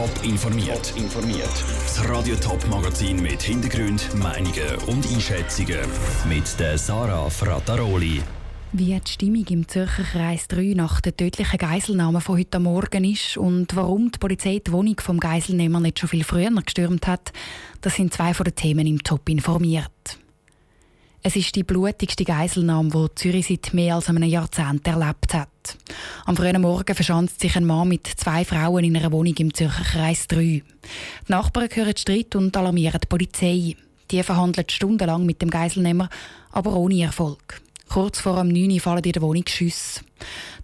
Top informiert. informiert. Das Radio Top Magazin mit Hintergrund, Meinungen und Einschätzungen mit der Sarah Frataroli. Wie die Stimmung im Zürcher Kreis 3 nach der tödlichen Geiselnahme von heute Morgen ist und warum die Polizei die Wohnung vom Geiselnehmer nicht schon viel früher gestürmt hat, das sind zwei von den Themen im Top informiert. Es ist die blutigste Geiselnahme, die Zürich seit mehr als einem Jahrzehnt erlebt hat. Am frühen Morgen verschanzt sich ein Mann mit zwei Frauen in einer Wohnung im Zürcher Kreis 3. Die Nachbarn hören Streit und alarmieren die Polizei. Die verhandelt stundenlang mit dem Geiselnehmer, aber ohne Erfolg. Kurz vor dem 9 Uhr fallen in der Wohnung Schüsse.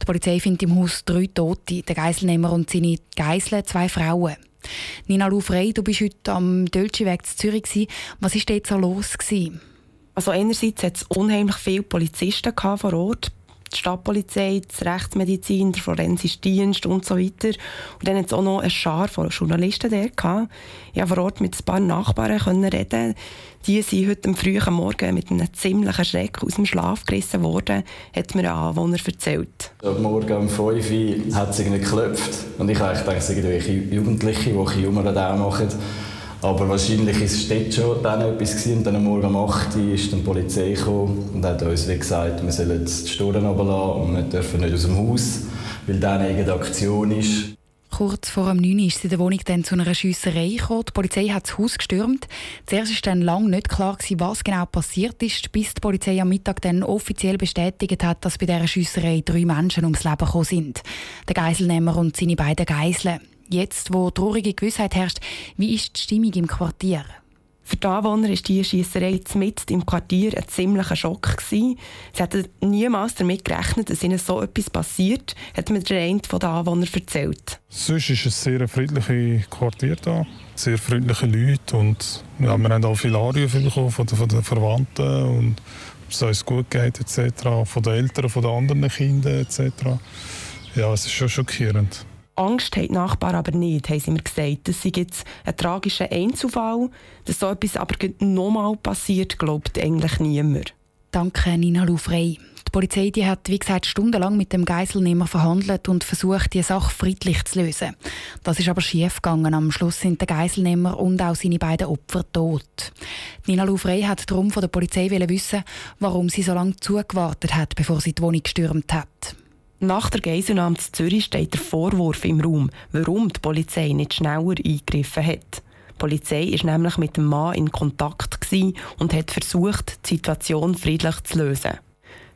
Die Polizei findet im Haus drei Tote, den Geiselnehmer und seine Geiseln, zwei Frauen. Nina Lufrey, du bist heute am Dölschi-Weg zu Zürich. Was war dort so los? Gewesen? Also einerseits hat es unheimlich viele Polizisten vor Ort, die Stadtpolizei, die Rechtsmedizin, der forensische Dienst und so weiter. Und dann hat es auch noch eine Schar von Journalisten der gehabt. Ich konnte vor Ort mit ein paar Nachbarn können reden. Die sind heute am frühen Morgen mit einem ziemlichen Schreck aus dem Schlaf gerissen worden, hat mir ein Anwohner erzählt. Am Morgen um 5 Uhr hat es geklopft. Und ich habe gedacht, es sind irgendwelche Jugendliche, die Jungen machen. Aber wahrscheinlich war es dort schon dann etwas gewesen. Und dann am Morgen um 8 Uhr dann die Polizei und hat uns gesagt, wir sollen jetzt die Sturren runterlassen und wir dürfen nicht aus dem Haus, weil dann eine Aktion ist. Kurz vor dem 9 Uhr ist in der Wohnung dann zu einer Schiesserei gekommen. Die Polizei hat das Haus gestürmt. Zuerst war dann lange nicht klar, was genau passiert ist, bis die Polizei am Mittag dann offiziell bestätigt hat, dass bei dieser Schiesserei drei Menschen ums Leben gekommen sind. Der Geiselnehmer und seine beiden Geiseln. Jetzt, wo traurige Gewissheit herrscht, wie ist die Stimmung im Quartier? Für die Anwohner war diese Schiesserei mitten im Quartier ein ziemlicher Schock. Sie hatten niemals damit gerechnet, dass ihnen so etwas passiert, hat mir der eine der Anwohner erzählt. Sonst ist es ein sehr friedliches Quartier da, sehr freundliche Leute und ja, wir haben auch viele Anrufe bekommen von von den Verwandten und ob es uns gut geht etc., von den Eltern, von den anderen Kindern etc. Ja, es ist schon schockierend. Angst haben die Nachbarn aber nicht, haben sie mir gesagt. Das sei jetzt ein tragischer Einzelfall. Dass so etwas aber nochmal passiert, glaubt eigentlich niemand. Danke, Nina Lufrey. Die Polizei die hat, wie gesagt, stundenlang mit dem Geiselnehmer verhandelt und versucht, die Sache friedlich zu lösen. Das ist aber schief gegangen. Am Schluss sind der Geiselnehmer und auch seine beiden Opfer tot. Nina Lufrey hat darum von der Polizei wissen, warum sie so lange zugewartet hat, bevor sie die Wohnung gestürmt hat. Nach der Geiselnahme zu Zürich steht der Vorwurf im Raum, warum die Polizei nicht schneller eingegriffen hat. Die Polizei war nämlich mit dem Mann in Kontakt und hat versucht, die Situation friedlich zu lösen.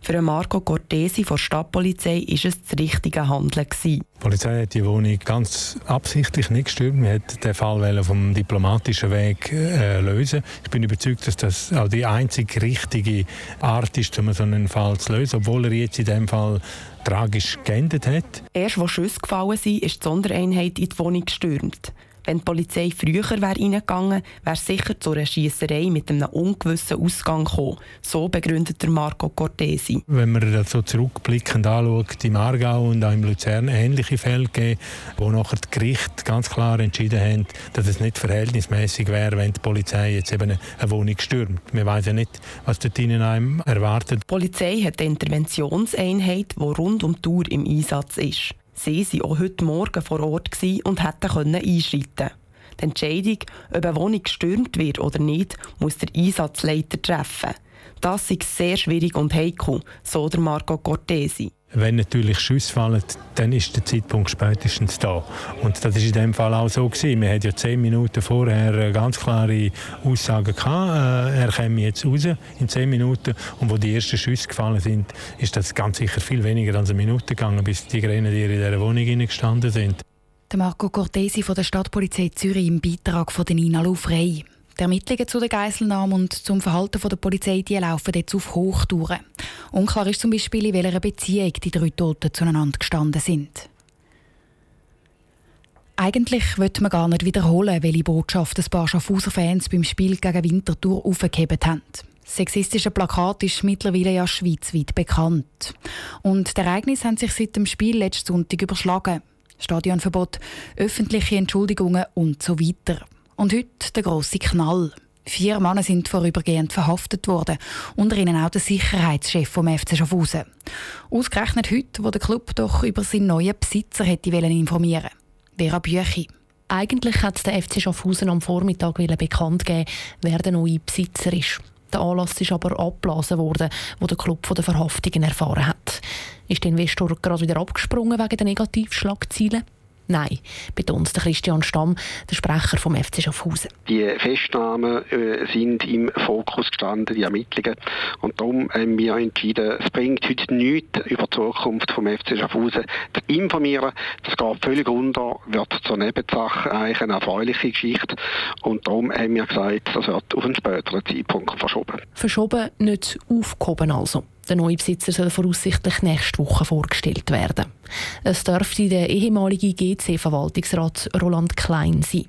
Für Marco Cortesi von der Stadtpolizei war es das richtige Handeln. Die Polizei hat die Wohnung ganz absichtlich nicht gestürmt. Wir wollten den Fall vom diplomatischen Weg äh, lösen. Ich bin überzeugt, dass das auch die einzig richtige Art ist, um so einen Fall zu lösen, obwohl er jetzt in dem Fall tragisch geendet hat. Erst als Schüsse gefallen sind, ist die Sondereinheit in die Wohnung gestürmt. Wenn die Polizei früher wäre reingegangen wäre es sicher zu einer Schiesserei mit einem ungewissen Ausgang gekommen. So begründet der Marco Cortesi. Wenn man das so zurückblickend anschaut, im Aargau und auch im Luzern ähnliche Fälle gegeben, wo nachher die Gerichte ganz klar entschieden haben, dass es nicht verhältnismäßig wäre, wenn die Polizei jetzt eben eine Wohnung stürmt. Wir wissen ja nicht, was dort drinnen einem erwartet. Die Polizei hat eine Interventionseinheit, die rund um die Tour im Einsatz ist. Sie waren auch heute Morgen vor Ort und hätten einschreiten. Die Entscheidung, ob eine Wohnung gestürmt wird oder nicht, muss der Einsatzleiter treffen. Das ist sehr schwierig und heikel, so der Marco Cortesi. Wenn natürlich Schüsse fallen, dann ist der Zeitpunkt spätestens da. Und das ist in dem Fall auch so gewesen. Wir hatten ja zehn Minuten vorher ganz klare Aussagen gehabt. Äh, er käme jetzt raus in zehn Minuten. Und wo die ersten Schüsse gefallen sind, ist das ganz sicher viel weniger als eine Minute gegangen, bis die Grenadiere in dieser Wohnung gestanden sind. Der Marco Cortesi von der Stadtpolizei Zürich im Beitrag von Nina Lufrey. Die Ermittlungen zu der Geiselnahme und zum Verhalten der Polizei die laufen jetzt auf Hochtouren. Unklar ist zum Beispiel, in welcher Beziehung die drei Toten zueinander gestanden sind. Eigentlich wird man gar nicht wiederholen, welche Botschaft ein paar Schaffhauser Fans beim Spiel gegen Winterthur aufgegeben haben. Das sexistische Plakat ist mittlerweile ja schweizweit bekannt. Und die Ereignisse haben sich seit dem Spiel letzten Sonntag überschlagen. Stadionverbot, öffentliche Entschuldigungen und so weiter. Und heute der grosse Knall. Vier Männer sind vorübergehend verhaftet worden, unter ihnen auch der Sicherheitschef vom FC Schaffhausen. Ausgerechnet heute, wo der Club doch über seinen neuen Besitzer hätte informieren Vera Büchi. Eigentlich hat der FC Schaffhausen am Vormittag bekannt geben, wer der neue Besitzer ist. Der Anlass ist aber abgeblasen worden, wo der Club von den Verhaftungen erfahren hat. Ist der Investor gerade wieder abgesprungen wegen der Negativschlagziele? Nein, betont Christian Stamm, der Sprecher vom FC Schaffhausen. Die Festnahmen äh, sind im Fokus gestanden, die Ermittlungen. Und darum haben wir entschieden, es bringt heute nichts über die Zukunft vom FC Schaffhausen zu informieren. Das geht völlig unter, wird zur Nebensache eigentlich eine erfreuliche Geschichte. Und darum haben wir gesagt, das wird auf einen späteren Zeitpunkt verschoben. Verschoben, nicht aufgehoben also. Der neue Besitzer soll voraussichtlich nächste Woche vorgestellt werden. Es dürfte der ehemalige GC-Verwaltungsrat Roland Klein sein.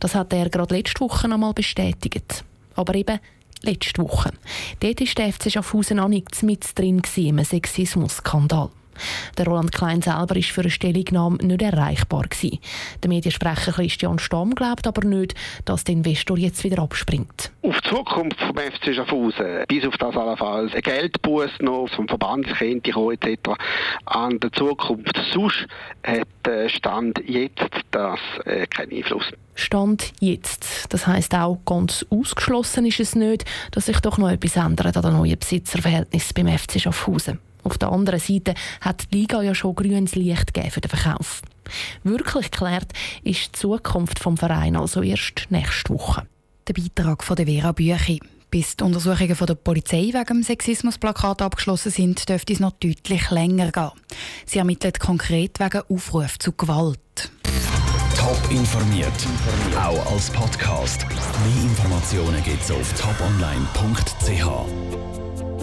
Das hat er gerade letzte Woche einmal bestätigt. Aber eben letzte Woche. Dort war der FC Schaffhausen auch nicht mit drin im Sexismus-Skandal. Der Roland Klein selber war für eine Stellungnahme nicht erreichbar. Gewesen. Der Mediensprecher Christian Stamm glaubt aber nicht, dass der Investor jetzt wieder abspringt. Auf die Zukunft vom FC Schaffhausen, bis auf das allenfalls ein Geldbuß noch vom Verbandskind etc. an der Zukunft sonst hat der Stand jetzt das äh, keinen Einfluss. Stand jetzt. Das heißt auch ganz ausgeschlossen ist es nicht, dass sich doch noch etwas ändert an den neuen Besitzerverhältnis beim FC Schaffhausen. Auf der anderen Seite hat die Liga ja schon grünes Licht gegeben für den Verkauf. Wirklich geklärt ist die Zukunft vom Verein also erst nächste Woche. Der Beitrag von der Vera Büchi. Bis die Untersuchungen von der Polizei wegen dem Sexismusplakat abgeschlossen sind, dürfte es noch deutlich länger gehen. Sie ermittelt konkret wegen Aufruf zu Gewalt. Top informiert, auch als Podcast. Mehr Informationen gibt es auf toponline.ch.